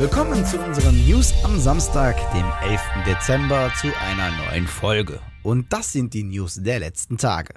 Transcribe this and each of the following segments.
Willkommen zu unseren News am Samstag, dem 11. Dezember, zu einer neuen Folge. Und das sind die News der letzten Tage.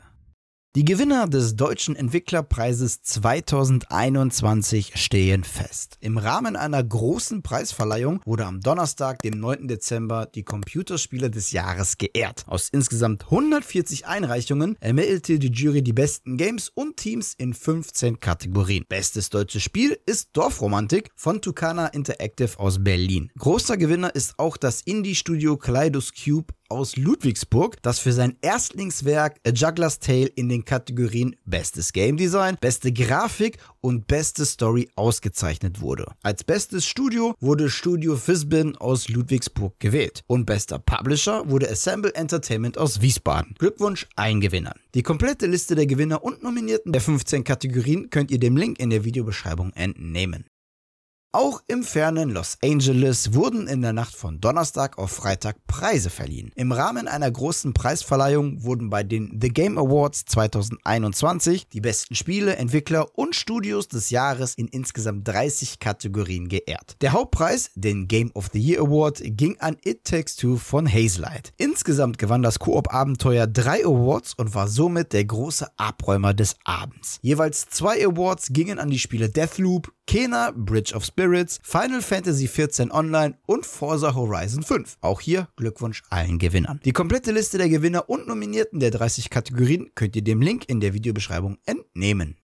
Die Gewinner des Deutschen Entwicklerpreises 2021 stehen fest. Im Rahmen einer großen Preisverleihung wurde am Donnerstag, dem 9. Dezember, die Computerspiele des Jahres geehrt. Aus insgesamt 140 Einreichungen ermittelte die Jury die besten Games und Teams in 15 Kategorien. Bestes deutsches Spiel ist Dorfromantik von Tucana Interactive aus Berlin. Großer Gewinner ist auch das Indie-Studio Kaleidos Cube aus Ludwigsburg, das für sein Erstlingswerk A Juggler's Tale in den Kategorien Bestes Game Design, Beste Grafik und Beste Story ausgezeichnet wurde. Als bestes Studio wurde Studio Fisbin aus Ludwigsburg gewählt und bester Publisher wurde Assemble Entertainment aus Wiesbaden. Glückwunsch allen Gewinnern. Die komplette Liste der Gewinner und Nominierten der 15 Kategorien könnt ihr dem Link in der Videobeschreibung entnehmen. Auch im fernen Los Angeles wurden in der Nacht von Donnerstag auf Freitag Preise verliehen. Im Rahmen einer großen Preisverleihung wurden bei den The Game Awards 2021 die besten Spiele, Entwickler und Studios des Jahres in insgesamt 30 Kategorien geehrt. Der Hauptpreis, den Game of the Year Award, ging an It Takes Two von Hazelight. Insgesamt gewann das Koop-Abenteuer drei Awards und war somit der große Abräumer des Abends. Jeweils zwei Awards gingen an die Spiele Deathloop, Kena, Bridge of Spirits, Final Fantasy XIV Online und Forza Horizon 5. Auch hier Glückwunsch allen Gewinnern. Die komplette Liste der Gewinner und Nominierten der 30 Kategorien könnt ihr dem Link in der Videobeschreibung entnehmen.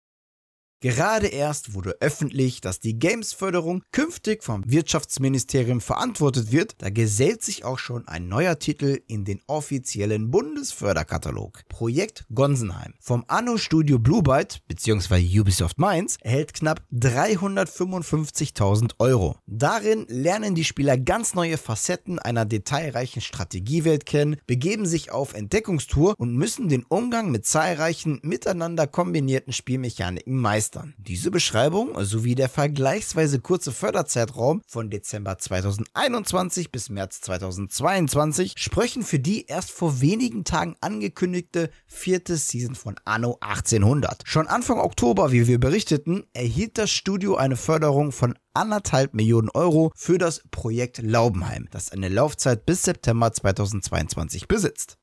Gerade erst wurde öffentlich, dass die Games-Förderung künftig vom Wirtschaftsministerium verantwortet wird. Da gesellt sich auch schon ein neuer Titel in den offiziellen Bundesförderkatalog. Projekt Gonsenheim vom Anno-Studio Bluebyte bzw. Ubisoft Mainz erhält knapp 355.000 Euro. Darin lernen die Spieler ganz neue Facetten einer detailreichen Strategiewelt kennen, begeben sich auf Entdeckungstour und müssen den Umgang mit zahlreichen miteinander kombinierten Spielmechaniken meistern begeistern. Diese Beschreibung sowie der vergleichsweise kurze Förderzeitraum von Dezember 2021 bis März 2022 sprechen für die erst vor wenigen Tagen angekündigte vierte Season von Anno 1800. Schon Anfang Oktober, wie wir berichteten, erhielt das Studio eine Förderung von anderthalb Millionen Euro für das Projekt Laubenheim, das eine Laufzeit bis September 2022 besitzt.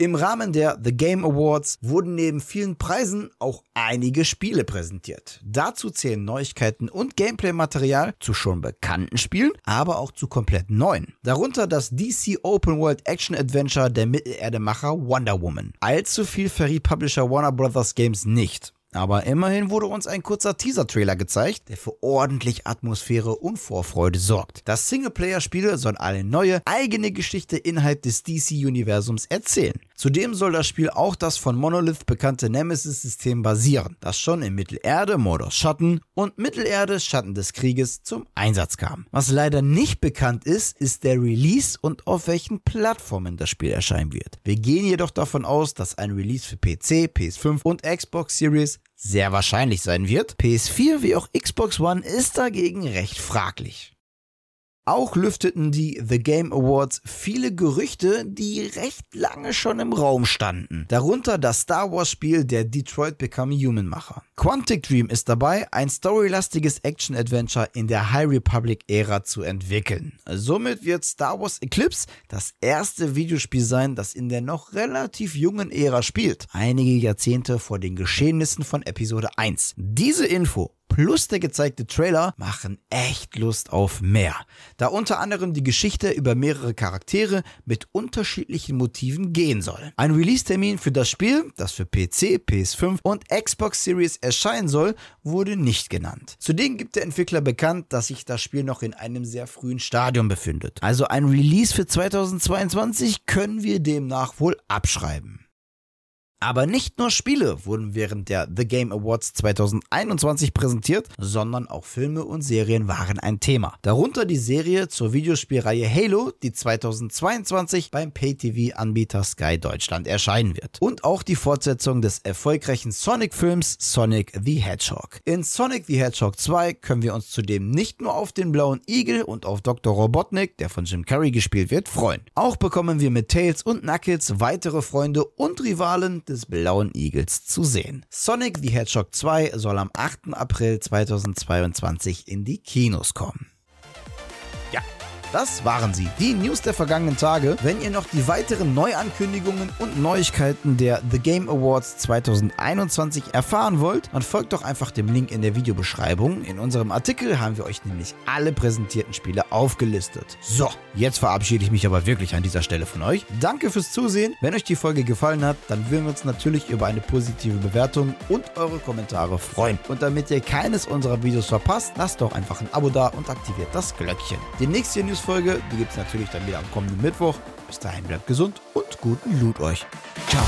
Im Rahmen der The Game Awards wurden neben vielen Preisen auch einige Spiele präsentiert. Dazu zählen Neuigkeiten und Gameplay-Material zu schon bekannten Spielen, aber auch zu komplett neuen. Darunter das DC Open World Action Adventure der Mittelerde-Macher Wonder Woman. Allzu viel verriet Publisher Warner Bros. Games nicht. Aber immerhin wurde uns ein kurzer Teaser-Trailer gezeigt, der für ordentlich Atmosphäre und Vorfreude sorgt. Das Singleplayer-Spiel soll eine neue, eigene Geschichte innerhalb des DC-Universums erzählen. Zudem soll das Spiel auch das von Monolith bekannte Nemesis-System basieren, das schon in Mittelerde, Mordor Schatten und Mittelerde, Schatten des Krieges zum Einsatz kam. Was leider nicht bekannt ist, ist der Release und auf welchen Plattformen das Spiel erscheinen wird. Wir gehen jedoch davon aus, dass ein Release für PC, PS5 und Xbox Series sehr wahrscheinlich sein wird. PS4 wie auch Xbox One ist dagegen recht fraglich. Auch lüfteten die The Game Awards viele Gerüchte, die recht lange schon im Raum standen. Darunter das Star Wars Spiel der Detroit Become Human Macher. Quantic Dream ist dabei, ein storylastiges Action-Adventure in der High Republic-Ära zu entwickeln. Somit wird Star Wars Eclipse das erste Videospiel sein, das in der noch relativ jungen Ära spielt. Einige Jahrzehnte vor den Geschehnissen von Episode 1. Diese Info plus der gezeigte Trailer machen echt Lust auf mehr. Da unter anderem die Geschichte über mehrere Charaktere mit unterschiedlichen Motiven gehen soll. Ein Release-Termin für das Spiel, das für PC, PS5 und Xbox Series erscheinen soll, wurde nicht genannt. Zudem gibt der Entwickler bekannt, dass sich das Spiel noch in einem sehr frühen Stadium befindet. Also ein Release für 2022 können wir demnach wohl abschreiben. Aber nicht nur Spiele wurden während der The Game Awards 2021 präsentiert, sondern auch Filme und Serien waren ein Thema. Darunter die Serie zur Videospielreihe Halo, die 2022 beim Pay-TV-Anbieter Sky Deutschland erscheinen wird. Und auch die Fortsetzung des erfolgreichen Sonic-Films Sonic the Hedgehog. In Sonic the Hedgehog 2 können wir uns zudem nicht nur auf den blauen Igel und auf Dr. Robotnik, der von Jim Carrey gespielt wird, freuen. Auch bekommen wir mit Tails und Knuckles weitere Freunde und Rivalen des blauen Igels zu sehen. Sonic the Hedgehog 2 soll am 8. April 2022 in die Kinos kommen. Das waren sie, die News der vergangenen Tage. Wenn ihr noch die weiteren Neuankündigungen und Neuigkeiten der The Game Awards 2021 erfahren wollt, dann folgt doch einfach dem Link in der Videobeschreibung. In unserem Artikel haben wir euch nämlich alle präsentierten Spiele aufgelistet. So, jetzt verabschiede ich mich aber wirklich an dieser Stelle von euch. Danke fürs Zusehen. Wenn euch die Folge gefallen hat, dann würden wir uns natürlich über eine positive Bewertung und eure Kommentare freuen. Und damit ihr keines unserer Videos verpasst, lasst doch einfach ein Abo da und aktiviert das Glöckchen. Die nächste Bonusfolge. Die gibt es natürlich dann wieder am kommenden Mittwoch. Bis dahin bleibt gesund und guten Loot euch. Ciao.